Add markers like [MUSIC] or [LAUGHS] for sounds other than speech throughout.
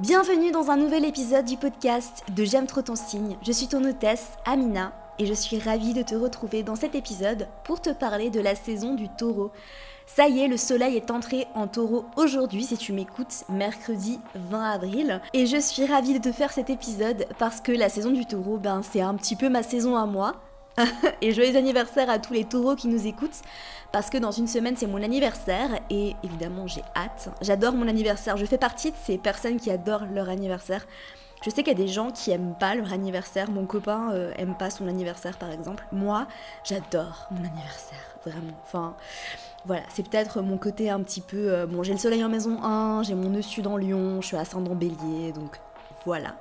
Bienvenue dans un nouvel épisode du podcast de J'aime trop ton signe. Je suis ton hôtesse, Amina, et je suis ravie de te retrouver dans cet épisode pour te parler de la saison du taureau. Ça y est, le soleil est entré en taureau aujourd'hui si tu m'écoutes, mercredi 20 avril. Et je suis ravie de te faire cet épisode parce que la saison du taureau, ben, c'est un petit peu ma saison à moi. [LAUGHS] et joyeux anniversaire à tous les taureaux qui nous écoutent parce que dans une semaine c'est mon anniversaire et évidemment j'ai hâte. J'adore mon anniversaire, je fais partie de ces personnes qui adorent leur anniversaire. Je sais qu'il y a des gens qui aiment pas leur anniversaire, mon copain euh, aime pas son anniversaire par exemple. Moi, j'adore mon anniversaire, vraiment. Enfin, voilà, c'est peut-être mon côté un petit peu... Euh, bon, j'ai le soleil en maison 1, j'ai mon nœud sud en Lyon, je suis ascendant bélier, donc voilà.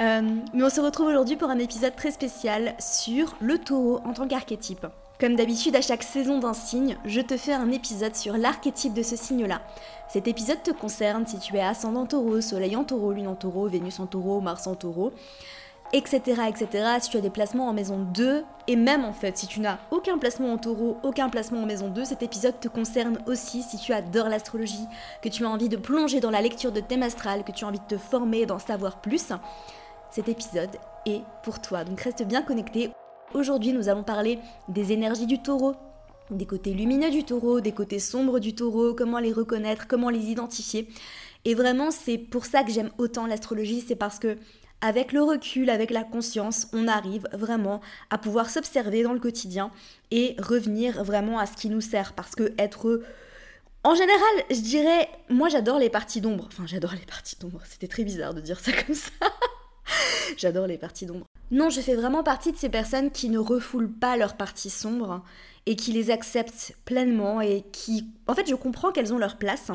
Euh, mais on se retrouve aujourd'hui pour un épisode très spécial sur le taureau en tant qu'archétype. Comme d'habitude, à chaque saison d'un signe, je te fais un épisode sur l'archétype de ce signe-là. Cet épisode te concerne si tu es ascendant taureau, soleil en taureau, lune en taureau, Vénus en taureau, Mars en taureau, etc., etc. Si tu as des placements en maison 2, et même en fait, si tu n'as aucun placement en taureau, aucun placement en maison 2, cet épisode te concerne aussi si tu adores l'astrologie, que tu as envie de plonger dans la lecture de thème astral, que tu as envie de te former et d'en savoir plus. Cet épisode est pour toi, donc reste bien connecté. Aujourd'hui, nous allons parler des énergies du taureau, des côtés lumineux du taureau, des côtés sombres du taureau, comment les reconnaître, comment les identifier. Et vraiment, c'est pour ça que j'aime autant l'astrologie, c'est parce que avec le recul, avec la conscience, on arrive vraiment à pouvoir s'observer dans le quotidien et revenir vraiment à ce qui nous sert. Parce que être... En général, je dirais, moi j'adore les parties d'ombre. Enfin, j'adore les parties d'ombre. C'était très bizarre de dire ça comme ça. [LAUGHS] j'adore les parties d'ombre. Non, je fais vraiment partie de ces personnes qui ne refoulent pas leurs parties sombres et qui les acceptent pleinement et qui... En fait, je comprends qu'elles ont leur place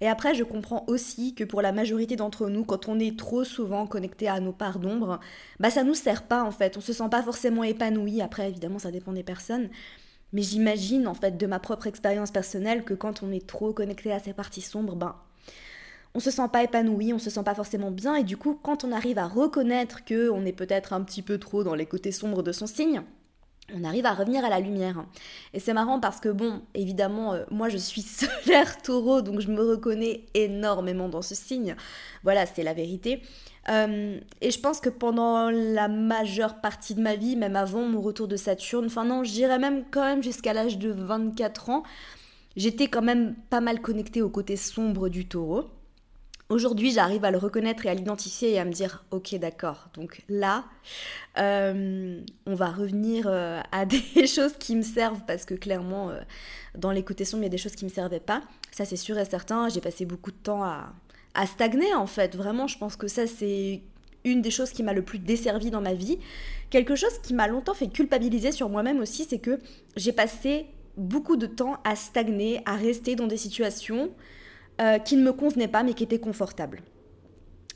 et après, je comprends aussi que pour la majorité d'entre nous, quand on est trop souvent connecté à nos parts d'ombre, bah ça nous sert pas en fait. On se sent pas forcément épanoui. Après, évidemment, ça dépend des personnes. Mais j'imagine en fait de ma propre expérience personnelle que quand on est trop connecté à ces parties sombres, ben on se sent pas épanoui, on se sent pas forcément bien et du coup quand on arrive à reconnaître que on est peut-être un petit peu trop dans les côtés sombres de son signe, on arrive à revenir à la lumière. Et c'est marrant parce que, bon, évidemment, euh, moi je suis [LAUGHS] solaire taureau, donc je me reconnais énormément dans ce signe. Voilà, c'est la vérité. Euh, et je pense que pendant la majeure partie de ma vie, même avant mon retour de Saturne, enfin non, je dirais même quand même jusqu'à l'âge de 24 ans, j'étais quand même pas mal connectée au côté sombre du taureau. Aujourd'hui, j'arrive à le reconnaître et à l'identifier et à me dire, ok, d'accord. Donc là, euh, on va revenir euh, à [LAUGHS] des choses qui me servent parce que clairement, euh, dans les côtés sombres, il y a des choses qui me servaient pas. Ça, c'est sûr et certain. J'ai passé beaucoup de temps à, à stagner en fait. Vraiment, je pense que ça, c'est une des choses qui m'a le plus desservi dans ma vie. Quelque chose qui m'a longtemps fait culpabiliser sur moi-même aussi, c'est que j'ai passé beaucoup de temps à stagner, à rester dans des situations euh, qui ne me convenait pas mais qui était confortable.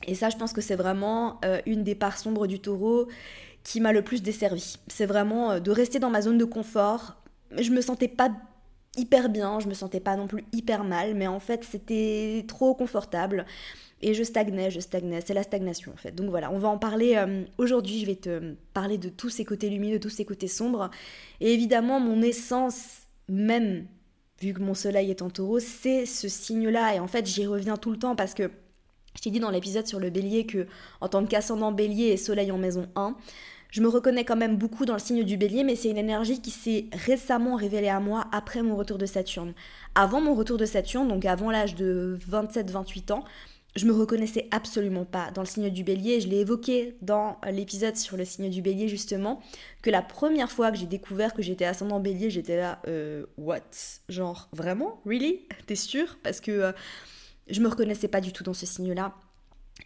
Et ça, je pense que c'est vraiment euh, une des parts sombres du taureau qui m'a le plus desservi. C'est vraiment euh, de rester dans ma zone de confort. Je me sentais pas hyper bien, je me sentais pas non plus hyper mal, mais en fait c'était trop confortable et je stagnais, je stagnais, c'est la stagnation en fait. Donc voilà, on va en parler aujourd'hui, je vais te parler de tous ces côtés lumineux, de tous ces côtés sombres. Et évidemment, mon essence même vu que mon soleil est en taureau, c'est ce signe-là. Et en fait, j'y reviens tout le temps parce que je t'ai dit dans l'épisode sur le bélier que, en tant qu'ascendant bélier et soleil en maison 1, je me reconnais quand même beaucoup dans le signe du bélier, mais c'est une énergie qui s'est récemment révélée à moi après mon retour de Saturne. Avant mon retour de Saturne, donc avant l'âge de 27-28 ans, je me reconnaissais absolument pas dans le signe du bélier. Je l'ai évoqué dans l'épisode sur le signe du bélier justement, que la première fois que j'ai découvert que j'étais ascendant bélier, j'étais là, euh, what? Genre, vraiment? Really? T'es sûr? Parce que euh, je me reconnaissais pas du tout dans ce signe-là.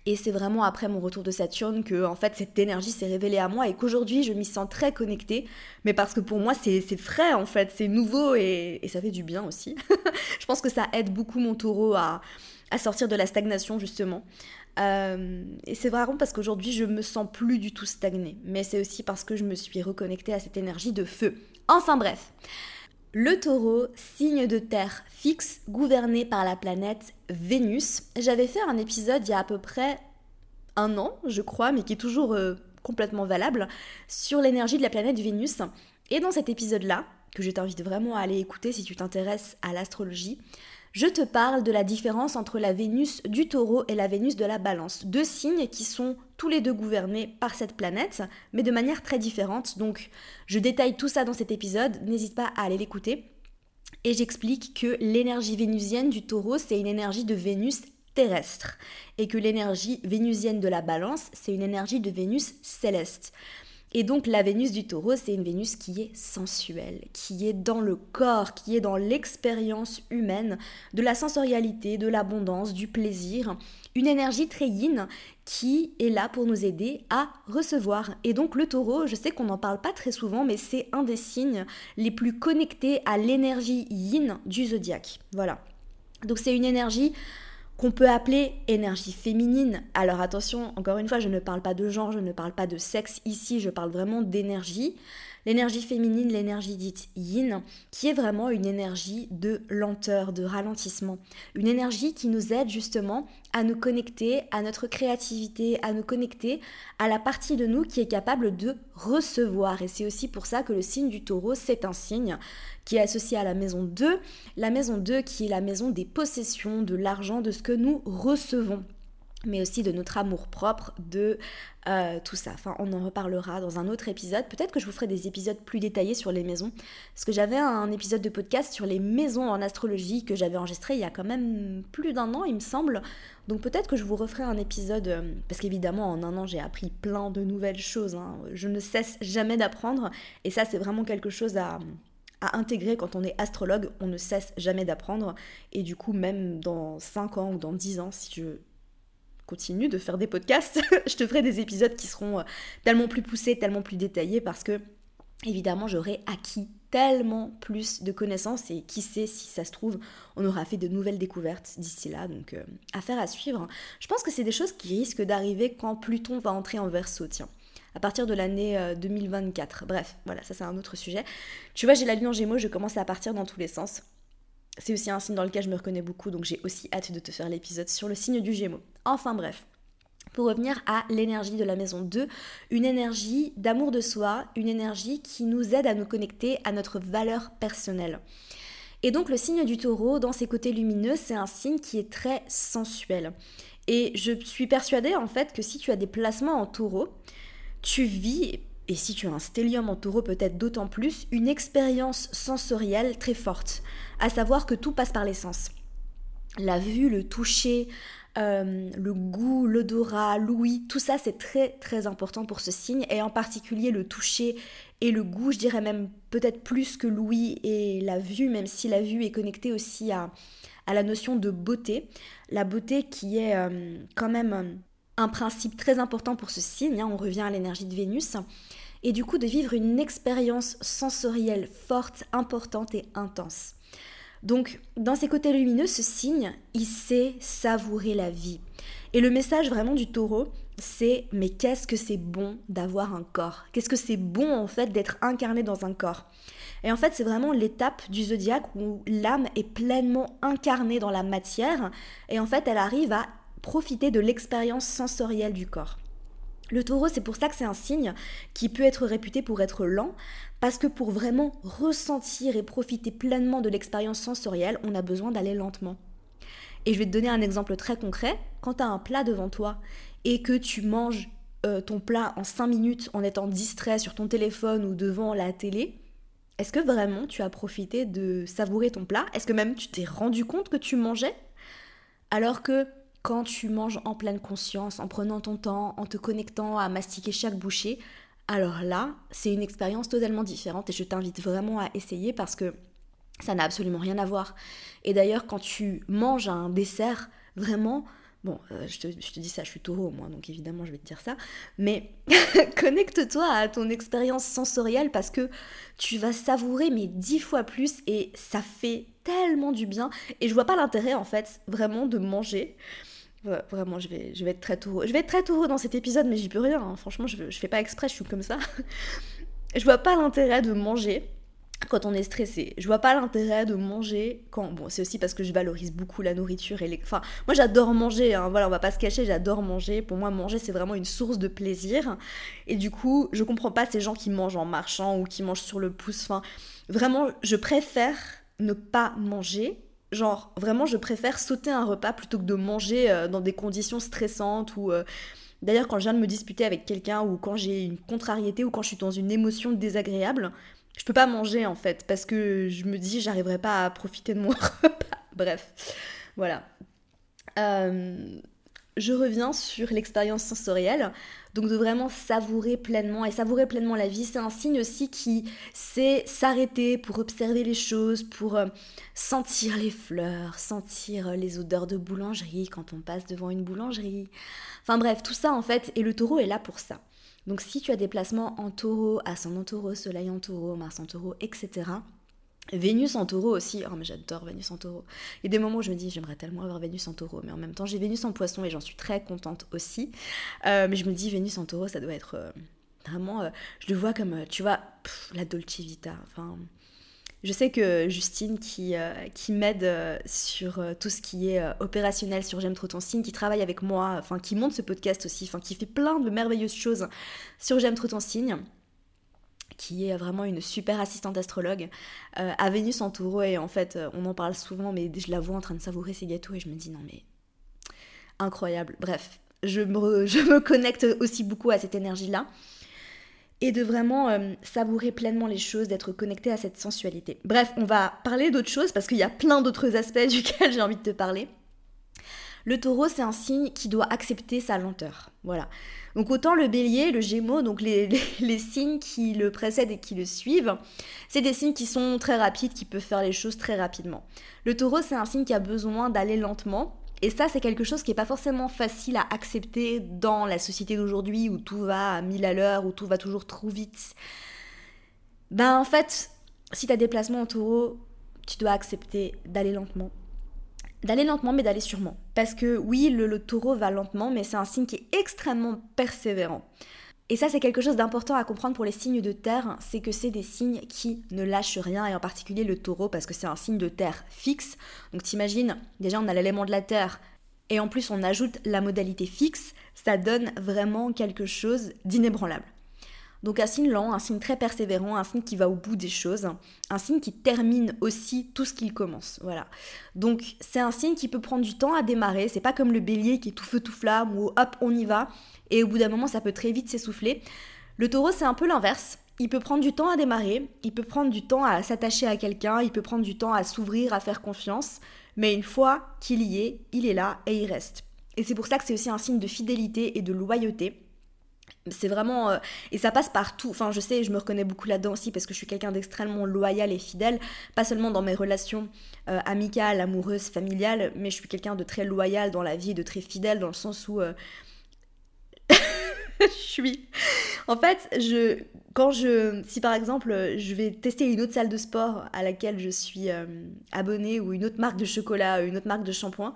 Et c'est vraiment après mon retour de Saturne que en fait cette énergie s'est révélée à moi et qu'aujourd'hui je m'y sens très connectée. Mais parce que pour moi c'est frais en fait, c'est nouveau et, et ça fait du bien aussi. [LAUGHS] je pense que ça aide beaucoup mon taureau à, à sortir de la stagnation justement. Euh, et c'est vraiment parce qu'aujourd'hui je me sens plus du tout stagnée, mais c'est aussi parce que je me suis reconnectée à cette énergie de feu. Enfin bref, le taureau, signe de terre fixe, gouverné par la planète Vénus. J'avais fait un épisode il y a à peu près un an, je crois, mais qui est toujours euh, complètement valable, sur l'énergie de la planète Vénus. Et dans cet épisode-là, que je t'invite vraiment à aller écouter si tu t'intéresses à l'astrologie, je te parle de la différence entre la Vénus du taureau et la Vénus de la balance. Deux signes qui sont tous les deux gouvernés par cette planète, mais de manière très différente. Donc je détaille tout ça dans cet épisode, n'hésite pas à aller l'écouter. Et j'explique que l'énergie vénusienne du taureau, c'est une énergie de Vénus terrestre, et que l'énergie vénusienne de la balance, c'est une énergie de Vénus céleste. Et donc la Vénus du taureau, c'est une Vénus qui est sensuelle, qui est dans le corps, qui est dans l'expérience humaine, de la sensorialité, de l'abondance, du plaisir. Une énergie très yin qui est là pour nous aider à recevoir. Et donc le taureau, je sais qu'on n'en parle pas très souvent, mais c'est un des signes les plus connectés à l'énergie yin du zodiaque. Voilà. Donc c'est une énergie qu'on peut appeler énergie féminine. Alors attention, encore une fois, je ne parle pas de genre, je ne parle pas de sexe ici, je parle vraiment d'énergie. L'énergie féminine, l'énergie dite yin, qui est vraiment une énergie de lenteur, de ralentissement. Une énergie qui nous aide justement à nous connecter à notre créativité, à nous connecter à la partie de nous qui est capable de recevoir. Et c'est aussi pour ça que le signe du taureau, c'est un signe qui est associé à la maison 2. La maison 2 qui est la maison des possessions, de l'argent, de ce que nous recevons mais aussi de notre amour propre, de euh, tout ça. Enfin, on en reparlera dans un autre épisode. Peut-être que je vous ferai des épisodes plus détaillés sur les maisons. Parce que j'avais un épisode de podcast sur les maisons en astrologie que j'avais enregistré il y a quand même plus d'un an, il me semble. Donc peut-être que je vous referai un épisode, euh, parce qu'évidemment en un an j'ai appris plein de nouvelles choses. Hein. Je ne cesse jamais d'apprendre. Et ça c'est vraiment quelque chose à à intégrer quand on est astrologue, on ne cesse jamais d'apprendre. Et du coup, même dans 5 ans ou dans 10 ans, si je continue de faire des podcasts, [LAUGHS] je te ferai des épisodes qui seront euh, tellement plus poussés, tellement plus détaillés parce que évidemment j'aurai acquis tellement plus de connaissances et qui sait si ça se trouve on aura fait de nouvelles découvertes d'ici là donc euh, affaire à suivre. Je pense que c'est des choses qui risquent d'arriver quand Pluton va entrer en Verseau tiens à partir de l'année 2024. Euh, Bref, voilà, ça c'est un autre sujet. Tu vois, j'ai la lune en Gémeaux, je commence à partir dans tous les sens. C'est aussi un signe dans lequel je me reconnais beaucoup, donc j'ai aussi hâte de te faire l'épisode sur le signe du Gémeaux. Enfin bref, pour revenir à l'énergie de la maison 2, une énergie d'amour de soi, une énergie qui nous aide à nous connecter à notre valeur personnelle. Et donc le signe du taureau, dans ses côtés lumineux, c'est un signe qui est très sensuel. Et je suis persuadée en fait que si tu as des placements en taureau, tu vis, et si tu as un stellium en taureau peut-être d'autant plus, une expérience sensorielle très forte, à savoir que tout passe par les sens. La vue, le toucher, euh, le goût, l'odorat, l'ouïe, tout ça c'est très très important pour ce signe et en particulier le toucher et le goût, je dirais même peut-être plus que l'ouïe et la vue, même si la vue est connectée aussi à, la notion de beauté. La beauté qui est euh, quand même un principe très important pour ce signe, hein, on revient à l'énergie de Vénus, et du coup de vivre une expérience sensorielle forte, importante et intense. Donc, dans ses côtés lumineux, ce signe, il sait savourer la vie. Et le message vraiment du taureau, c'est mais qu'est-ce que c'est bon d'avoir un corps? Qu'est-ce que c'est bon en fait d'être incarné dans un corps? Et en fait, c'est vraiment l'étape du zodiaque où l'âme est pleinement incarnée dans la matière et en fait, elle arrive à profiter de l'expérience sensorielle du corps. Le taureau, c'est pour ça que c'est un signe qui peut être réputé pour être lent, parce que pour vraiment ressentir et profiter pleinement de l'expérience sensorielle, on a besoin d'aller lentement. Et je vais te donner un exemple très concret. Quand tu as un plat devant toi et que tu manges euh, ton plat en 5 minutes en étant distrait sur ton téléphone ou devant la télé, est-ce que vraiment tu as profité de savourer ton plat? Est-ce que même tu t'es rendu compte que tu mangeais? Alors que quand tu manges en pleine conscience, en prenant ton temps, en te connectant à mastiquer chaque bouchée, alors là, c'est une expérience totalement différente et je t'invite vraiment à essayer parce que ça n'a absolument rien à voir. Et d'ailleurs, quand tu manges un dessert, vraiment, bon, euh, je, te, dis ça, je suis taureau moi, donc évidemment je vais te dire ça, mais [LAUGHS] connecte-toi à ton expérience sensorielle parce que tu vas savourer mais dix fois plus et ça fait tellement du bien. Et je vois pas l'intérêt en fait vraiment de manger vraiment, je vais, je vais être très taureau. Je vais être très taureau dans cet épisode, mais j'y peux rien. Hein. Franchement, je, je fais pas exprès, je suis comme ça. [LAUGHS] je vois pas l'intérêt de manger quand on est stressé. Je vois pas l'intérêt de manger quand. Bon, c'est aussi parce que je valorise beaucoup la nourriture et les. Enfin, moi j'adore manger, hein. voilà, on va pas se cacher, j'adore manger. Pour moi, manger c'est vraiment une source de plaisir. Et du coup, je comprends pas ces gens qui mangent en marchant ou qui mangent sur le pouce. Enfin, vraiment, je préfère ne pas manger Genre, vraiment, je préfère sauter un repas plutôt que de manger euh, dans des conditions stressantes ou... Euh, d'ailleurs, quand je viens de me disputer avec quelqu'un ou quand j'ai une contrariété ou quand je suis dans une émotion désagréable, je peux pas manger en fait parce que je me dis j'arriverai pas à profiter de mon [LAUGHS] repas. Bref, voilà. Euh, je reviens sur l'expérience sensorielle, donc de vraiment savourer pleinement et savourer pleinement la vie, c'est un signe aussi qui sait s'arrêter pour observer les choses, pour euh, sentir les fleurs, sentir les odeurs de boulangerie quand on passe devant une boulangerie. Enfin bref, tout ça en fait, et le taureau est là pour ça. Donc si tu as des placements en taureau, ascendant taureau, soleil en taureau, Mars en taureau, etc., Vénus en taureau aussi, oh mais j'adore Vénus en taureau. Il y a des moments où je me dis j'aimerais tellement avoir Vénus en taureau, mais en même temps j'ai Vénus en poisson et j'en suis très contente aussi. Euh, mais je me dis Vénus en taureau ça doit être euh, vraiment, euh, je le vois comme, tu vois, la Dolce Vita. Enfin, je sais que Justine qui, qui m'aide sur tout ce qui est opérationnel sur J'aime trop ton signe, qui travaille avec moi, enfin qui monte ce podcast aussi, enfin qui fait plein de merveilleuses choses sur J'aime trop ton signe qui est vraiment une super assistante astrologue, euh, à Vénus en taureau, et en fait, euh, on en parle souvent, mais je la vois en train de savourer ses gâteaux, et je me dis, non mais, incroyable. Bref, je me, [LAUGHS] connecte aussi beaucoup à cette énergie-là, et de vraiment euh, savourer pleinement les choses, d'être connecté à cette sensualité. Bref, on va parler d'autres choses, parce qu'il y a plein d'autres aspects [LAUGHS] duquel j'ai envie de te parler. Le taureau, c'est un signe qui doit accepter sa lenteur. Voilà. Donc autant le bélier, le gémeaux, donc [LAUGHS] les, signes qui le précèdent et qui le suivent, c'est des signes qui sont très rapides, qui peuvent faire les choses très rapidement. Le taureau, c'est un signe qui a besoin d'aller lentement. Et ça, c'est quelque chose qui n'est pas forcément facile à accepter dans la société d'aujourd'hui où tout va à mille à l'heure, où tout va toujours trop vite. Ben en fait, si tu as des placements en taureau, tu dois accepter d'aller lentement d'aller lentement mais d'aller sûrement. Parce que oui, le, taureau va lentement, mais c'est un signe qui est extrêmement persévérant. Et ça, c'est quelque chose d'important à comprendre pour les signes de terre, c'est que c'est des signes qui ne lâchent rien, et en particulier le taureau, parce que c'est un signe de terre fixe. Donc t'imagines, déjà on a l'élément de la terre, et en plus on ajoute la modalité fixe, ça donne vraiment quelque chose d'inébranlable. Donc un signe lent, un signe très persévérant, un signe qui va au bout des choses, un signe qui termine aussi tout ce qu'il commence. Voilà. Donc c'est un signe qui peut prendre du temps à démarrer, c'est pas comme le bélier qui est tout feu tout flamme ou hop on y va et au bout d'un moment ça peut très vite s'essouffler. Le taureau c'est un peu l'inverse. Il peut prendre du temps à démarrer, il peut prendre du temps à s'attacher à quelqu'un, il peut prendre du temps à s'ouvrir, à faire confiance, mais une fois qu'il y est, il est là et il reste. Et c'est pour ça que c'est aussi un signe de fidélité et de loyauté c'est vraiment euh, et ça passe partout. Enfin je sais je me reconnais beaucoup là-dedans aussi parce que je suis quelqu'un d'extrêmement loyal et fidèle pas seulement dans mes relations euh, amicales amoureuses familiales mais je suis quelqu'un de très loyal dans la vie de très fidèle dans le sens où euh, [LAUGHS] je suis. En fait je quand je si par exemple je vais tester une autre salle de sport à laquelle je suis abonnée ou une autre marque de chocolat une autre marque de shampoing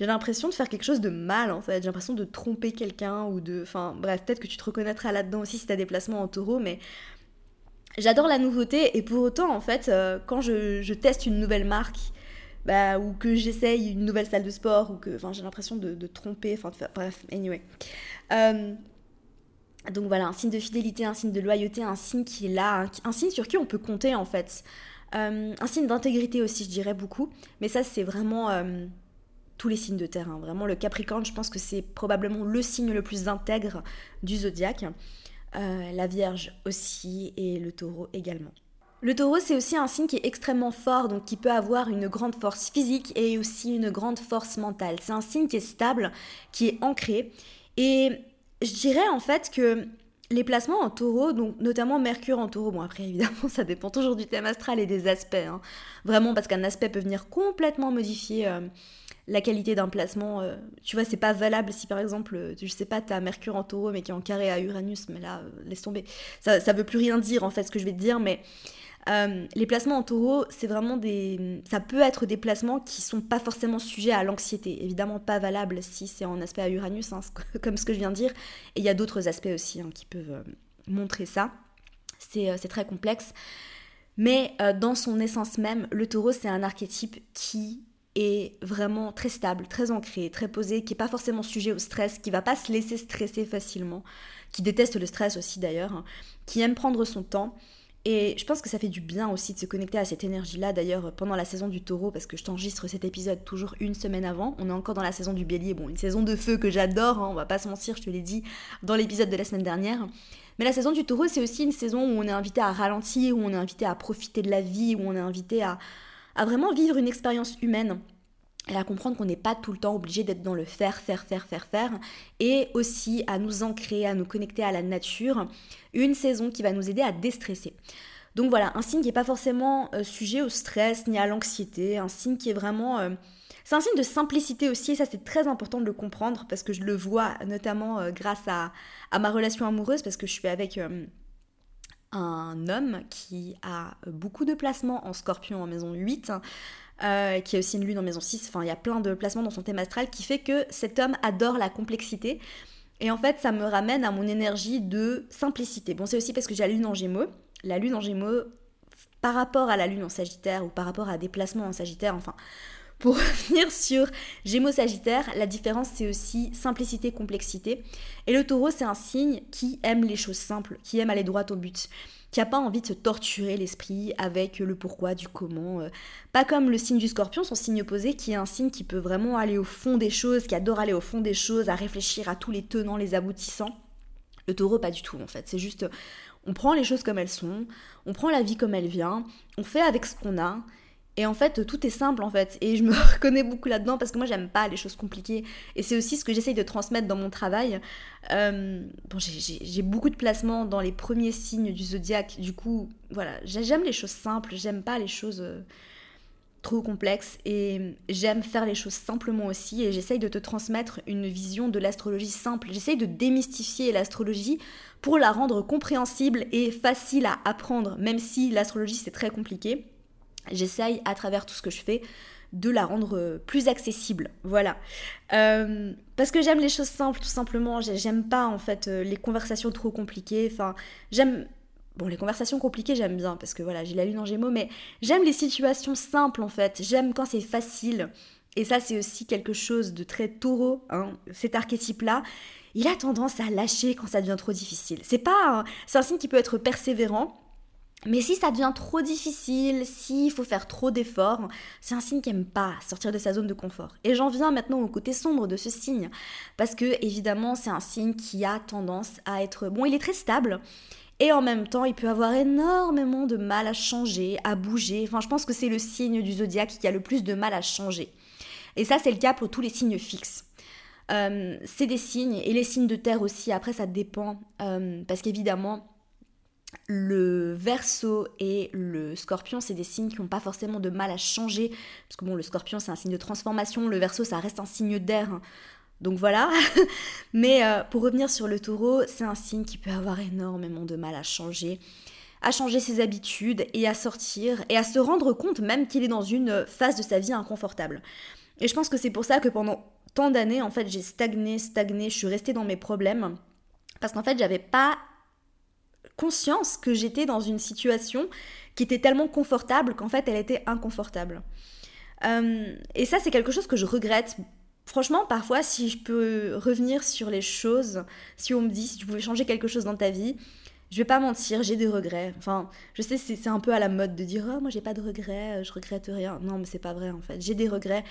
j'ai l'impression de faire quelque chose de mal en fait. J'ai l'impression de tromper quelqu'un ou de. Enfin, bref, peut-être que tu te reconnaîtras là-dedans aussi si t'as des placements en taureau, mais j'adore la nouveauté et pour autant, en fait, euh, quand je, teste une nouvelle marque, bah, ou que j'essaye une nouvelle salle de sport, ou que. J'ai l'impression de, tromper, enfin, de. Bref, anyway. Euh, donc voilà, un signe de fidélité, un signe de loyauté, un signe qui est là, un, signe sur qui on peut compter en fait. Euh, un signe d'intégrité aussi, je dirais beaucoup. Mais ça, c'est vraiment tous les signes de terre. Hein. Vraiment, le Capricorne, je pense que c'est probablement le signe le plus intègre du zodiaque. Euh, la Vierge aussi et le Taureau également. Le taureau, c'est aussi un signe qui est extrêmement fort, donc qui peut avoir une grande force physique et aussi une grande force mentale. C'est un signe qui est stable, qui est ancré. Et je dirais en fait que les placements en taureau, donc notamment Mercure en taureau, bon après [LAUGHS] évidemment ça dépend toujours du thème astral et des aspects, hein. vraiment parce qu'un aspect peut venir complètement modifier euh, la qualité d'un placement. Euh, tu vois, c'est pas valable si par exemple, euh, je sais pas, t'as Mercure en taureau mais qui est en carré à Uranus, mais là, laisse tomber. Ça, ça veut plus rien dire en fait ce que je vais te dire, mais les placements en taureau, c'est vraiment des. Ça peut être des placements qui sont pas forcément sujets à l'anxiété. Évidemment, pas valable si c'est en aspect à Uranus, hein, [LAUGHS] comme ce que je viens de dire. Et il y a d'autres aspects aussi hein, qui peuvent montrer ça. C'est très complexe. Mais dans son essence même, le taureau, c'est un archétype qui est vraiment très stable, très ancré, très posé, qui n'est pas forcément sujet au stress, qui va pas se laisser stresser facilement, qui déteste le stress aussi d'ailleurs, hein, qui aime prendre son temps Et je pense que ça fait du bien aussi de se connecter à cette énergie-là, d'ailleurs, pendant la saison du taureau, parce que je t'enregistre cet épisode toujours une semaine avant. On est encore dans la saison du bélier, bon, une saison de feu que j'adore, hein, on va pas se mentir, je te l'ai dit dans l'épisode de la semaine dernière. Mais la saison du taureau, c'est aussi une saison où on est invité à ralentir, où on est invité à profiter de la vie, où on est invité à, à vraiment vivre une expérience humaine à comprendre qu'on n'est pas tout le temps obligé d'être dans le faire, faire, faire, faire, faire, et aussi à nous ancrer, à nous connecter à la nature, une saison qui va nous aider à déstresser. Donc voilà, un signe qui n'est pas forcément euh, sujet au stress ni à l'anxiété, un signe qui est vraiment... Euh, c'est un signe de simplicité aussi, et ça c'est très important de le comprendre, parce que je le vois notamment euh, grâce à, à, ma relation amoureuse, parce que je suis avec un homme qui a beaucoup de placements en scorpion en maison 8, euh, qui a aussi une lune en maison 6. Enfin, il y a plein de placements dans son thème astral qui fait que cet homme adore la complexité. Et en fait, ça me ramène à mon énergie de simplicité. Bon, c'est aussi parce que j'ai la lune en gémeaux. La lune en gémeaux, par rapport à la lune en sagittaire ou par rapport à des placements en sagittaire, enfin, pour [LAUGHS] revenir sur Gémeaux Sagittaire, la différence c'est aussi simplicité, complexité. Et le taureau, c'est un signe qui aime les choses simples, qui aime aller droit au but qui n'a pas envie de se torturer l'esprit avec le pourquoi, du comment. Euh. Pas comme le signe du scorpion, son signe opposé, qui est un signe qui peut vraiment aller au fond des choses, qui adore aller au fond des choses, à réfléchir à tous les tenants, les aboutissants. Le taureau, pas du tout en fait. C'est juste, on prend les choses comme elles sont, on prend la vie comme elle vient, on fait avec ce qu'on a, et en fait, tout est simple en fait. Et je me [LAUGHS] reconnais beaucoup là-dedans parce que moi, j'aime pas les choses compliquées. Et c'est aussi ce que j'essaye de transmettre dans mon travail. Euh, bon, j'ai beaucoup de placements dans les premiers signes du zodiaque. Du coup, voilà, j'aime les choses simples. J'aime pas les choses euh, trop complexes. Et j'aime faire les choses simplement aussi. Et j'essaye de te transmettre une vision de l'astrologie simple. J'essaye de démystifier l'astrologie pour la rendre compréhensible et facile à apprendre, même si l'astrologie c'est très compliqué j'essaye à travers tout ce que je fais de la rendre euh, plus accessible. Voilà. Euh, parce que j'aime les choses simples, tout simplement. J'aime pas, en fait, euh, les conversations trop compliquées. Enfin, j'aime. Bon, les conversations compliquées, j'aime bien, parce que voilà, j'ai la lune en gémeaux, mais j'aime les situations simples, en fait. J'aime quand c'est facile. Et ça, c'est aussi quelque chose de très taureau, hein, cet archétype-là. Il a tendance à lâcher quand ça devient trop difficile. C'est pas. C'est un signe qui peut être persévérant, mais si ça devient trop difficile, s'il faut faire trop d'efforts, c'est un signe qui n'aime pas sortir de sa zone de confort. Et j'en viens maintenant au côté sombre de ce signe, parce que évidemment c'est un signe qui a tendance à être... Bon, il est très stable, et en même temps il peut avoir énormément de mal à changer, à bouger. Enfin, je pense que c'est le signe du zodiaque qui a le plus de mal à changer. Et ça c'est le cas pour tous les signes fixes. Euh, c'est des signes, et les signes de terre aussi, après ça dépend, euh, parce qu'évidemment le verso et le scorpion, c'est des signes qui n'ont pas forcément de mal à changer. Parce que bon, le scorpion, c'est un signe de transformation. Le verso, ça reste un signe d'air. Donc voilà. [LAUGHS] Mais euh, pour revenir sur le taureau, c'est un signe qui peut avoir énormément de mal à changer. À changer ses habitudes et à sortir et à se rendre compte même qu'il est dans une phase de sa vie inconfortable. Et je pense que c'est pour ça que pendant tant d'années, en fait, j'ai stagné, stagné, je suis restée dans mes problèmes. Parce qu'en fait, j'avais pas conscience que j'étais dans une situation qui était tellement confortable qu'en fait elle était inconfortable. Euh, et ça c'est quelque chose que je regrette. Franchement, parfois, si je peux revenir sur les choses, si on me dit si tu pouvais changer quelque chose dans ta vie, je vais pas mentir, j'ai des regrets. Enfin, je sais, c'est un peu à la mode de dire oh, moi j'ai pas de regrets, je regrette rien. Non, mais c'est pas vrai en fait. J'ai des regrets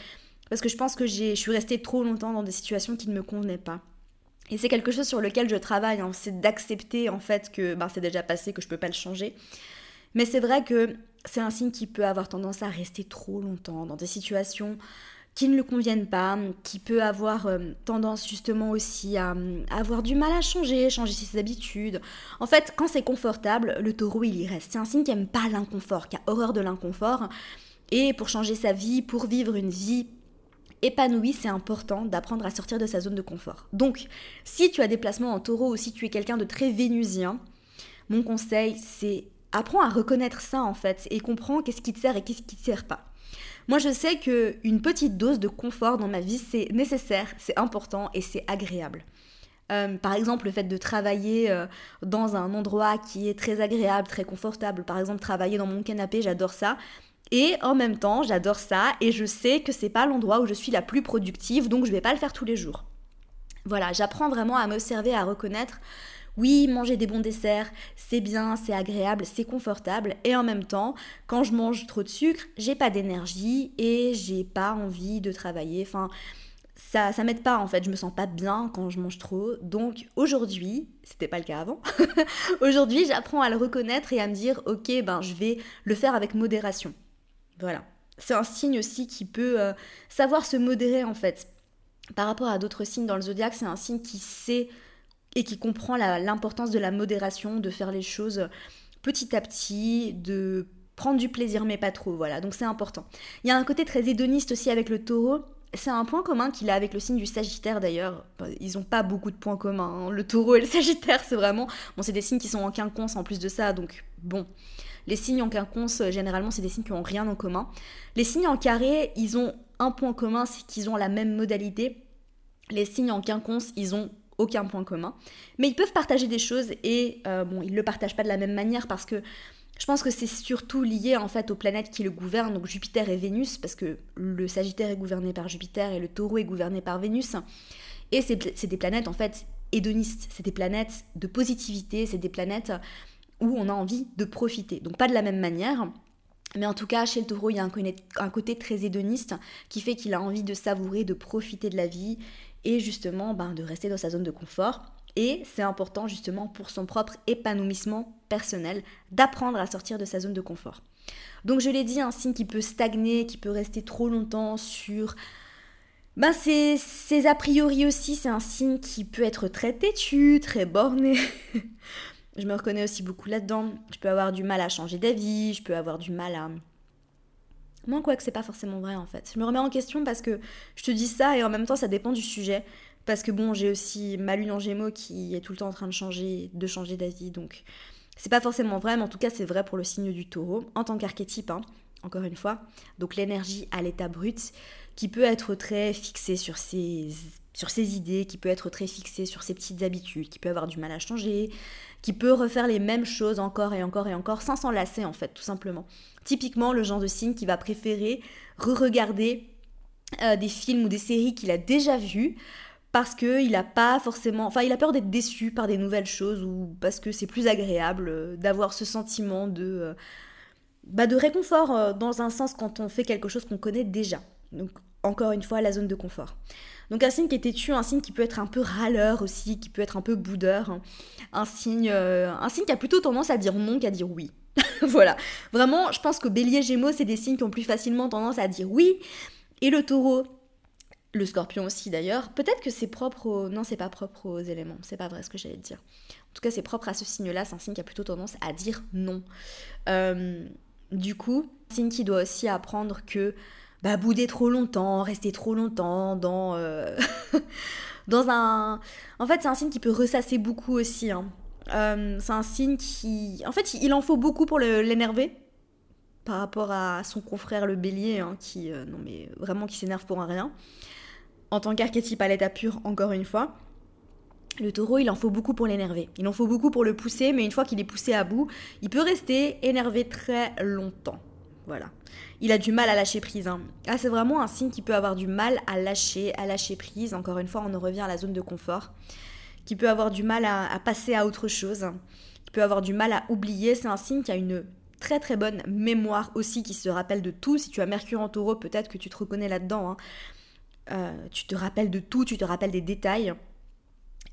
parce que je pense que je suis restée trop longtemps dans des situations qui ne me convenaient pas. Et c'est quelque chose sur lequel je travaille, hein. c'est d'accepter en fait que ben, c'est déjà passé, que je peux pas le changer. Mais c'est vrai que c'est un signe qui peut avoir tendance à rester trop longtemps dans des situations qui ne le conviennent pas, qui peut avoir euh, tendance justement aussi à, avoir du mal à changer, changer ses habitudes. En fait, quand c'est confortable, le taureau il y reste. C'est un signe qui aime pas l'inconfort, qui a horreur de l'inconfort. Et pour changer sa vie, pour vivre une vie épanoui, c'est important d'apprendre à sortir de sa zone de confort. Donc, si tu as des placements en taureau ou si tu es quelqu'un de très vénusien, mon conseil, c'est apprends à reconnaître ça en fait et comprends qu'est-ce qui te sert et qu'est-ce qui te sert pas. Moi, je sais que une petite dose de confort dans ma vie, c'est nécessaire, c'est important et c'est agréable. Euh, par exemple, le fait de travailler euh, dans un endroit qui est très agréable, très confortable. Par exemple, travailler dans mon canapé, j'adore ça. Et en même temps, j'adore ça et je sais que c'est pas l'endroit où je suis la plus productive, donc je vais pas le faire tous les jours. Voilà, j'apprends vraiment à m'observer, à reconnaître oui, manger des bons desserts, c'est bien, c'est agréable, c'est confortable, et en même temps, quand je mange trop de sucre, j'ai pas d'énergie et j'ai pas envie de travailler. Enfin, ça, ça m'aide pas en fait, je me sens pas bien quand je mange trop. Donc aujourd'hui, c'était pas le cas avant, [LAUGHS] aujourd'hui j'apprends à le reconnaître et à me dire ok, ben je vais le faire avec modération. Voilà. C'est un signe aussi qui peut euh, savoir se modérer en fait. Par rapport à d'autres signes dans le zodiaque, c'est un signe qui sait et qui comprend l'importance de la modération, de faire les choses petit à petit, de prendre du plaisir mais pas trop, voilà, donc c'est important. Il y a un côté très hédoniste aussi avec le taureau, c'est un point commun qu'il a avec le signe du Sagittaire d'ailleurs. Ils n'ont pas beaucoup de points communs. Hein. Le taureau et le [LAUGHS] Sagittaire, c'est vraiment. Bon, c'est des signes qui sont en quinconce en plus de ça, donc bon. Les signes en quinconce, généralement, c'est des signes qui n'ont rien en commun. Les signes en carré, ils ont un point commun, c'est qu'ils ont la même modalité. Les signes en quinconce, ils ont aucun point commun. Mais ils peuvent partager des choses et euh, ils ne le partagent pas de la même manière parce que je pense que c'est surtout lié en fait aux planètes qui le gouvernent, donc Jupiter et Vénus, parce que le Sagittaire est gouverné par Jupiter et le Taureau est gouverné par Vénus. Et c'est des planètes en fait hédonistes, c'est des planètes de positivité, c'est des planètes où on a envie de profiter. Donc pas de la même manière, mais en tout cas, chez le taureau, il y a un, côté très hédoniste qui fait qu'il a envie de savourer, de profiter de la vie et justement ben, de rester dans sa zone de confort. Et c'est important justement pour son propre épanouissement personnel d'apprendre à sortir de sa zone de confort. Donc je l'ai dit, un signe qui peut stagner, qui peut rester trop longtemps sur... Ben c'est, a priori aussi, c'est un signe qui peut être très têtu, très borné. [LAUGHS] je me reconnais aussi beaucoup là-dedans. Je peux avoir du mal à changer d'avis, je peux avoir du mal à... Moi, quoi que c'est pas forcément vrai en fait. Je me remets en question parce que je te dis ça et en même temps ça dépend du sujet. Parce que bon, j'ai aussi ma lune en gémeaux qui est tout le temps en train de changer, de changer d'avis. Donc, c'est pas forcément vrai, mais en tout cas, c'est vrai pour le signe du taureau, en tant qu'archétype, hein, encore une fois. Donc, l'énergie à l'état brut, qui peut être très fixée sur ses, sur ses idées, qui peut être très fixée sur ses petites habitudes, qui peut avoir du mal à changer, qui peut refaire les mêmes choses encore et encore et encore, sans s'en lasser, en fait, tout simplement. Typiquement, le genre de signe qui va préférer re-regarder euh, des films ou des séries qu'il a déjà vues parce qu'il a pas forcément, enfin il a peur d'être déçu par des nouvelles choses ou parce que c'est plus agréable euh, d'avoir ce sentiment de, euh, bah, de réconfort dans un sens quand on fait quelque chose qu'on connaît déjà. Donc encore une fois la zone de confort. Donc un signe qui est têtu, un signe qui peut être un peu râleur aussi, qui peut être un peu boudeur, hein. un signe, un signe qui a plutôt tendance à dire non qu'à dire oui. [LAUGHS] voilà, vraiment, je pense que Bélier, Gémeaux, c'est des signes qui ont plus facilement tendance à dire oui, et le Taureau, le scorpion aussi d'ailleurs. Peut-être que c'est propre aux... Non, c'est pas propre aux éléments. C'est pas vrai ce que j'allais dire. En tout cas, c'est propre à ce signe-là. C'est un signe qui a plutôt tendance à dire non. Euh, du coup, signe qui doit aussi apprendre que bah, bouder trop longtemps, rester trop longtemps dans... Euh, [LAUGHS] dans un... En fait, c'est un signe qui peut ressasser beaucoup aussi. Hein. Euh, c'est un signe qui... En fait, il en faut beaucoup pour l'énerver par rapport à son confrère le bélier, hein, qui, non mais vraiment qui s'énerve pour un rien en tant qu'archétype à l'état pur, encore une fois. Le taureau, il en faut beaucoup pour l'énerver. Il en faut beaucoup pour le pousser, mais une fois qu'il est poussé à bout, il peut rester énervé très longtemps. Voilà. Il a du mal à lâcher prise. Hein. Ah, c'est vraiment un signe qui peut avoir du mal à lâcher, à lâcher prise. Encore une fois, on en revient à la zone de confort. Qui peut avoir du mal à, passer à autre chose. Qui peut avoir du mal à oublier. C'est un signe qui a une très très bonne mémoire aussi, qui se rappelle de tout. Si tu as Mercure en taureau, peut-être que tu te reconnais là-dedans. Hein. Euh, tu te rappelles de tout, tu te rappelles des détails.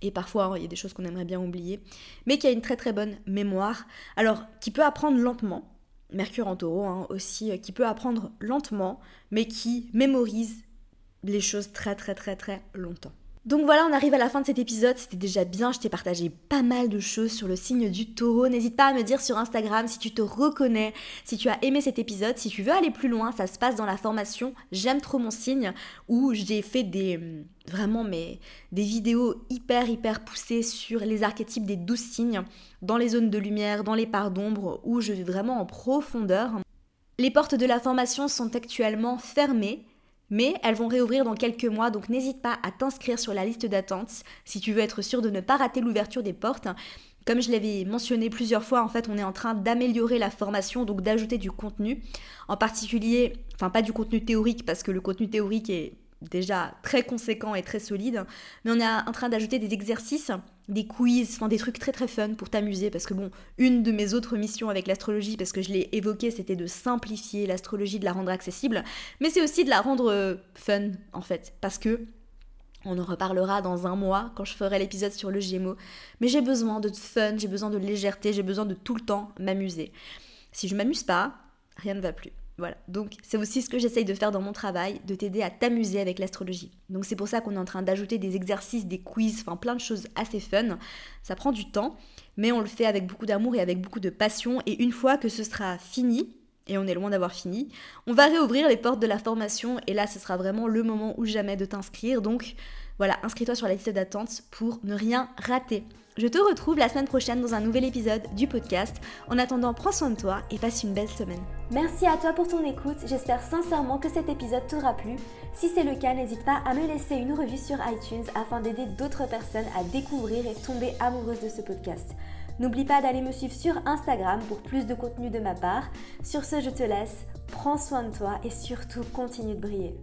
Et parfois, il y a des choses qu'on aimerait bien oublier. Mais qui a une très très bonne mémoire. Alors, qui peut apprendre lentement. Mercure en taureau hein, aussi, euh, qui peut apprendre lentement, mais qui mémorise les choses très très très très longtemps. Donc voilà, on arrive à la fin de cet épisode. C'était déjà bien, je t'ai partagé pas mal de choses sur le signe du taureau. N'hésite pas à me dire sur Instagram si tu te reconnais, si tu as aimé cet épisode. Si tu veux aller plus loin, ça se passe dans la formation J'aime trop mon signe, où j'ai fait des vraiment mais des vidéos hyper hyper poussées sur les archétypes des douze signes, dans les zones de lumière, dans les parts d'ombre, où je vais vraiment en profondeur. Les portes de la formation sont actuellement fermées. Mais elles vont réouvrir dans quelques mois, donc n'hésite pas à t'inscrire sur la liste d'attente si tu veux être sûr de ne pas rater l'ouverture des portes. Comme je l'avais mentionné plusieurs fois, en fait, on est en train d'améliorer la formation, donc d'ajouter du contenu. En particulier, enfin pas du contenu théorique, parce que le contenu théorique est déjà très conséquent et très solide, mais on est en train d'ajouter des exercices, des quiz, enfin des trucs très très fun pour t'amuser, parce que bon, une de mes autres missions avec l'astrologie, parce que je l'ai évoqué, c'était de simplifier l'astrologie, de la rendre accessible, mais c'est aussi de la rendre euh, fun en fait, parce que on en reparlera dans un mois quand je ferai l'épisode sur le Gémeaux. Mais j'ai besoin de fun, j'ai besoin de légèreté, j'ai besoin de tout le temps m'amuser. Si je m'amuse pas, rien ne va plus. Voilà, donc c'est aussi ce que j'essaye de faire dans mon travail, de t'aider à t'amuser avec l'astrologie. Donc c'est pour ça qu'on est en train d'ajouter des exercices, des quiz, enfin plein de choses assez fun. Ça prend du temps, mais on le fait avec beaucoup d'amour et avec beaucoup de passion. Et une fois que ce sera fini, et on est loin d'avoir fini, on va réouvrir les portes de la formation et là ce sera vraiment le moment ou jamais de t'inscrire. Donc voilà, inscris-toi sur la liste d'attente pour ne rien rater. Je te retrouve la semaine prochaine dans un nouvel épisode du podcast. En attendant, prends soin de toi et passe une belle semaine. Merci à toi pour ton écoute. J'espère sincèrement que cet épisode t'aura plu. Si c'est le cas, n'hésite pas à me laisser une revue sur iTunes afin d'aider d'autres personnes à découvrir et tomber amoureuses de ce podcast. N'oublie pas d'aller me suivre sur Instagram pour plus de contenu de ma part. Sur ce, je te laisse. Prends soin de toi et surtout continue de briller.